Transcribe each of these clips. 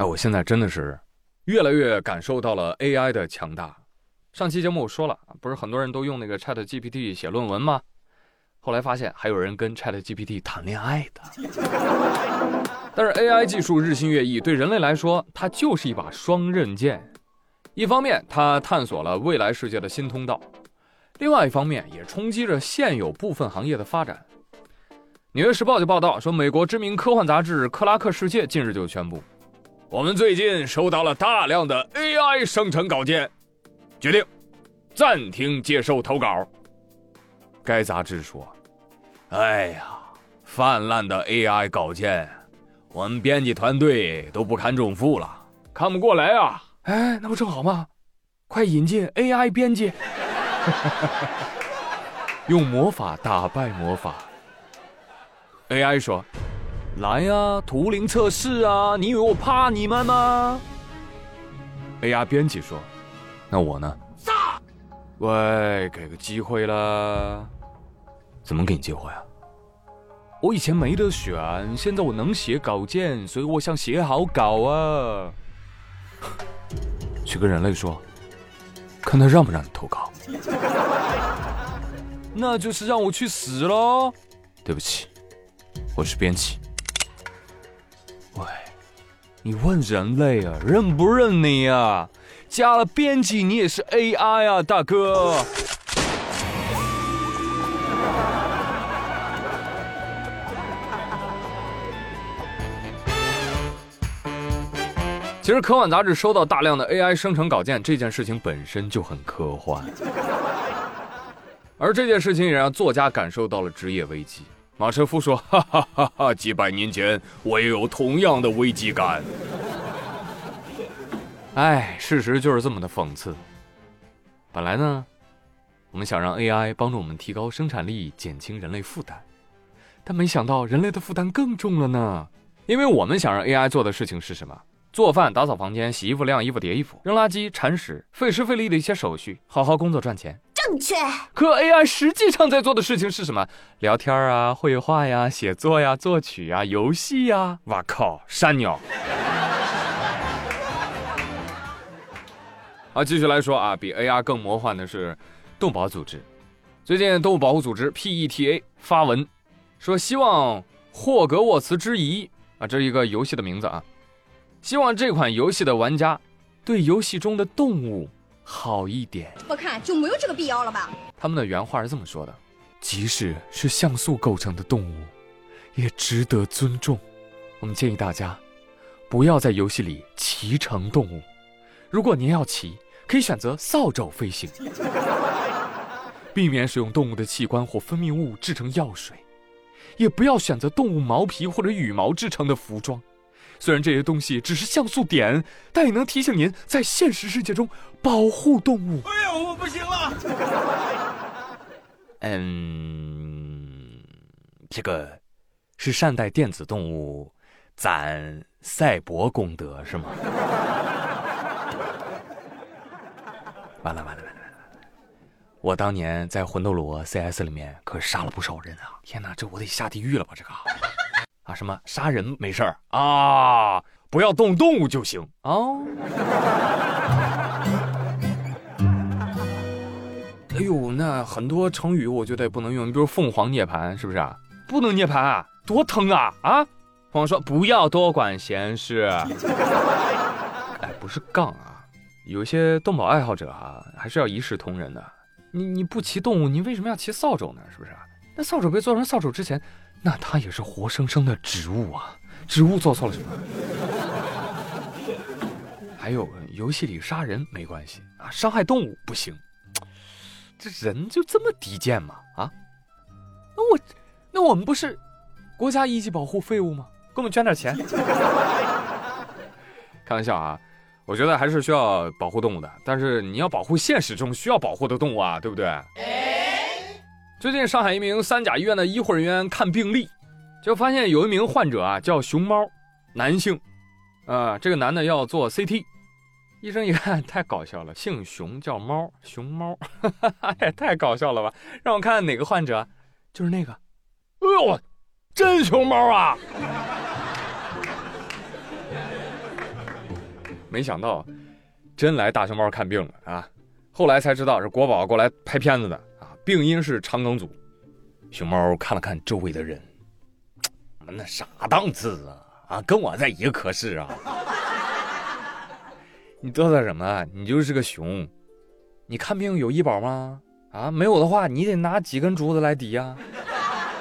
哎，我现在真的是越来越感受到了 AI 的强大。上期节目我说了，不是很多人都用那个 Chat GPT 写论文吗？后来发现还有人跟 Chat GPT 谈恋爱的。但是 AI 技术日新月异，对人类来说，它就是一把双刃剑。一方面，它探索了未来世界的新通道；另外一方面，也冲击着现有部分行业的发展。《纽约时报》就报道说，美国知名科幻杂志《克拉克世界》近日就宣布，我们最近收到了大量的 AI 生成稿件。决定暂停接受投稿。该杂志说：“哎呀，泛滥的 AI 稿件，我们编辑团队都不堪重负了，看不过来啊！哎，那不正好吗？快引进 AI 编辑，用魔法打败魔法。”AI 说：“来呀，图灵测试啊！你以为我怕你们吗？”AI 编辑说。那我呢？喂，给个机会啦。怎么给你机会啊？我以前没得选，现在我能写稿件，所以我想写好稿啊。去跟人类说，看他让不让你投稿。那就是让我去死喽。对不起，我是编辑。你问人类啊，认不认你啊？加了编辑，你也是 AI 啊，大哥。其实科幻杂志收到大量的 AI 生成稿件这件事情本身就很科幻，而这件事情也让作家感受到了职业危机。马车夫说：“ 哈哈哈哈，几百年前我也有同样的危机感。”哎，事实就是这么的讽刺。本来呢，我们想让 AI 帮助我们提高生产力，减轻人类负担，但没想到人类的负担更重了呢。因为我们想让 AI 做的事情是什么？做饭、打扫房间、洗衣服、晾衣服、叠衣服、扔垃圾、铲屎，费时费力的一些手续，好好工作赚钱。正确。可 AI 实际上在做的事情是什么？聊天啊，绘画呀，写作呀，作曲呀，游戏呀。哇靠，山鸟。好，继续来说啊，比 AR 更魔幻的是动保组织。最近，动物保护组织 PETA 发文说，希望霍格沃茨之遗啊，这是一个游戏的名字啊，希望这款游戏的玩家对游戏中的动物好一点。我看就没有这个必要了吧。他们的原话是这么说的：即使是像素构成的动物，也值得尊重。我们建议大家不要在游戏里骑乘动物。如果您要骑，可以选择扫帚飞行，避免使用动物的器官或分泌物制成药水，也不要选择动物毛皮或者羽毛制成的服装。虽然这些东西只是像素点，但也能提醒您在现实世界中保护动物。哎呦，我不行了。嗯，这个是善待电子动物，攒赛博功德是吗？完了完了完了完了！我当年在魂斗罗 CS 里面可杀了不少人啊！天哪，这我得下地狱了吧？这个啊什么杀人没事儿啊，不要动动物就行哦。哎呦，那很多成语我觉得也不能用，你比如凤凰涅槃是不是啊？不能涅槃啊，多疼啊啊！凤凰说不要多管闲事。哎，不是杠啊。有些动保爱好者啊，还是要一视同仁的。你你不骑动物，你为什么要骑扫帚呢？是不是？那扫帚被做成扫帚之前，那它也是活生生的植物啊！植物做错了什么？还有游戏里杀人没关系啊，伤害动物不行。这人就这么低贱吗？啊？那我那我们不是国家一级保护废物吗？给我们捐点钱。开玩笑啊。我觉得还是需要保护动物的，但是你要保护现实中需要保护的动物啊，对不对？最近上海一名三甲医院的医护人员看病历，就发现有一名患者啊叫熊猫，男性，啊，这个男的要做 CT，医生一看太搞笑了，姓熊叫猫，熊猫，哈哈也太搞笑了吧？让我看看哪个患者，就是那个，哎呦，真熊猫啊！没想到真来大熊猫看病了啊！后来才知道是国宝过来拍片子的，病因是肠梗阻。熊猫看了看周围的人，那啥档次啊啊，跟我在一个科室啊！你嘚瑟什么？你就是个熊，你看病有医保吗？啊，没有的话，你得拿几根竹子来抵呀。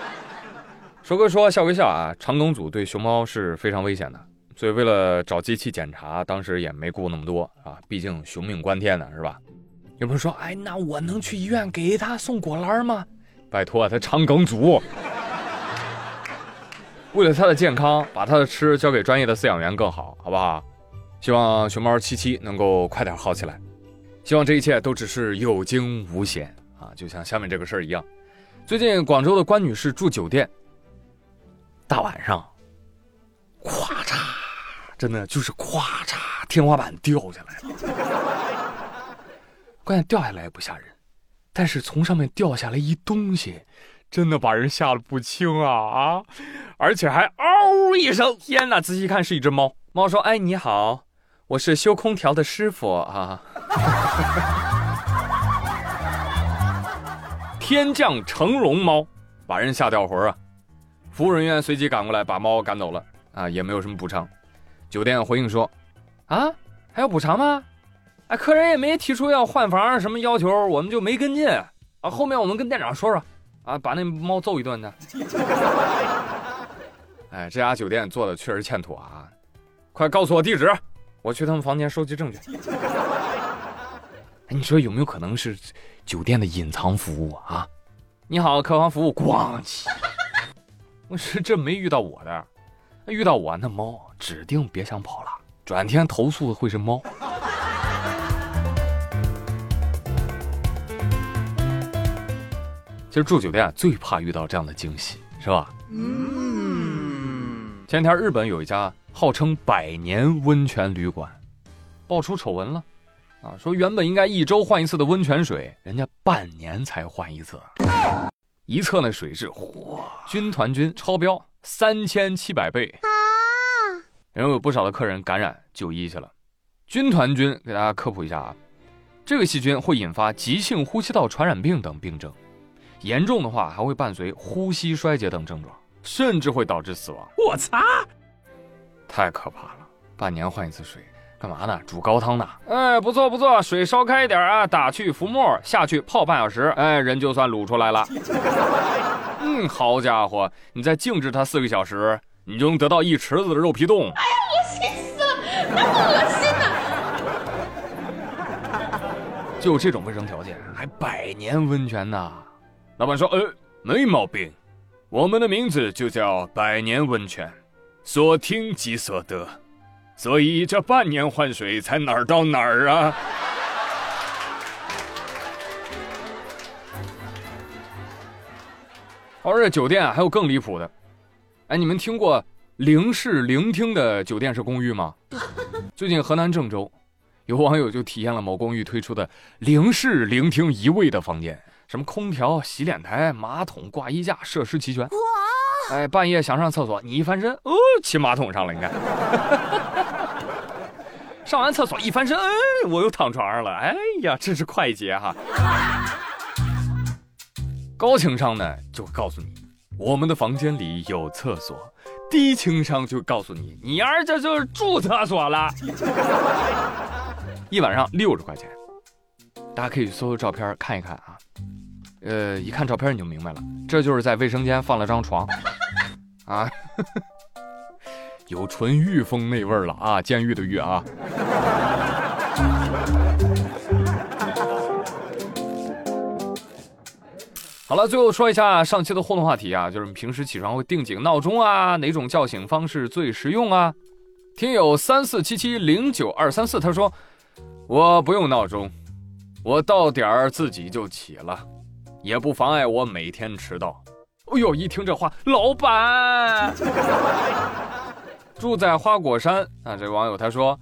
说归说，笑归笑啊，肠梗阻对熊猫是非常危险的，所以为了找机器检查，当时也没顾那么多啊，毕竟熊命关天呢，是吧？有朋友说，哎，那我能去医院给他送果篮吗？拜托，他肠梗阻，为了他的健康，把他的吃交给专业的饲养员更好，好不好？希望熊猫七七能够快点好起来，希望这一切都只是有惊无险啊，就像下面这个事儿一样。最近广州的关女士住酒店。大晚上，咵嚓，真的就是咵嚓，天花板掉下来了。关键掉下来也不吓人，但是从上面掉下来一东西，真的把人吓得不轻啊啊！而且还嗷一声，天哪！仔细看是一只猫。猫说：“哎，你好，我是修空调的师傅啊。”天降成龙猫，把人吓掉魂啊！服务人员随即赶过来，把猫赶走了啊，也没有什么补偿。酒店回应说：“啊，还要补偿吗？哎，客人也没提出要换房什么要求，我们就没跟进啊。后面我们跟店长说说，啊，把那猫揍一顿的。哎，这家酒店做的确实欠妥啊！快告诉我地址，我去他们房间收集证据。哎，你说有没有可能是酒店的隐藏服务啊？你好，客房服务，咣叽。”我是这没遇到我的，遇到我那猫指定别想跑了，转天投诉的会是猫。其实住酒店最怕遇到这样的惊喜，是吧？嗯。前天日本有一家号称百年温泉旅馆，爆出丑闻了，啊，说原本应该一周换一次的温泉水，人家半年才换一次。一测那水质，嚯，军团菌超标三千七百倍啊！然后有不少的客人感染就医去了。军团菌给大家科普一下啊，这个细菌会引发急性呼吸道传染病等病症，严重的话还会伴随呼吸衰竭等症状，甚至会导致死亡。我擦，太可怕了！半年换一次水。干嘛呢？煮高汤呢？哎，不错不错，水烧开一点啊，打去浮沫，下去泡半小时，哎，人就算卤出来了。嗯，好家伙，你再静置它四个小时，你就能得到一池子的肉皮冻。哎呀，恶心死了，那么恶心呢？就这种卫生条件，还百年温泉呢？老板说，呃，没毛病，我们的名字就叫百年温泉，所听即所得。所以这半年换水才哪儿到哪儿啊？而这酒店还有更离谱的，哎，你们听过零室零厅的酒店式公寓吗？最近河南郑州，有网友就体验了某公寓推出的零室零厅一卫的房间，什么空调、洗脸台、马桶、挂衣架，设施齐全。哇！哎，半夜想上厕所，你一翻身，哦，骑马桶上了，你看。上完厕所一翻身，哎，我又躺床上了。哎呀，真是快捷哈！高情商呢，就告诉你，我们的房间里有厕所；低情商就告诉你，你儿这就是住厕所了。一晚上六十块钱，大家可以搜搜照片看一看啊。呃，一看照片你就明白了，这就是在卫生间放了张床 啊。有纯狱风那味儿了啊，监狱的狱啊。好了，最后说一下上期的互动话题啊，就是平时起床会定几个闹钟啊？哪种叫醒方式最实用啊？听友三四七七零九二三四他说，我不用闹钟，我到点儿自己就起了，也不妨碍我每天迟到。哎呦，一听这话，老板。住在花果山啊，这网友他说，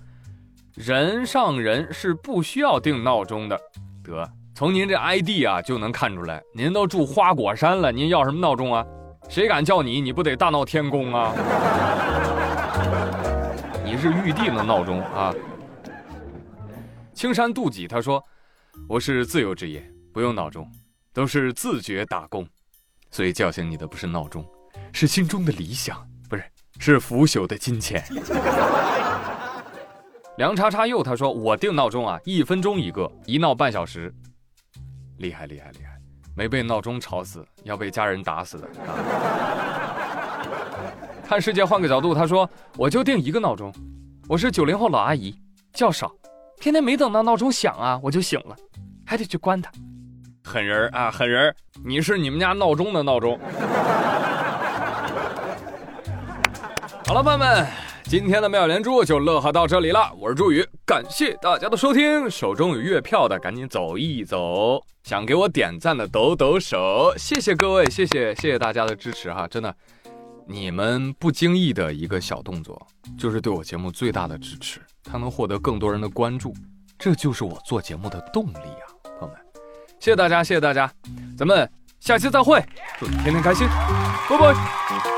人上人是不需要定闹钟的。得，从您这 ID 啊就能看出来，您都住花果山了，您要什么闹钟啊？谁敢叫你，你不得大闹天宫啊？你是玉帝的闹钟啊？青山妒己他说：“我是自由职业，不用闹钟，都是自觉打工，所以叫醒你的不是闹钟，是心中的理想，不是是腐朽的金钱。”梁叉叉又他说：“我定闹钟啊，一分钟一个，一闹半小时，厉害厉害厉害，没被闹钟吵死，要被家人打死的。”看世界换个角度，他说：“我就定一个闹钟，我是九零后老阿姨，较少。”天天没等到闹钟响啊，我就醒了，还得去关它。狠人啊，狠人！你是你们家闹钟的闹钟。好了，朋友们，今天的妙连珠就乐呵到这里了。我是朱宇，感谢大家的收听。手中有月票的赶紧走一走，想给我点赞的抖抖手。谢谢各位，谢谢谢谢大家的支持哈，真的，你们不经意的一个小动作，就是对我节目最大的支持。它能获得更多人的关注，这就是我做节目的动力啊，谢谢大家，谢谢大家，咱们下期再会，祝你天天开心，拜拜。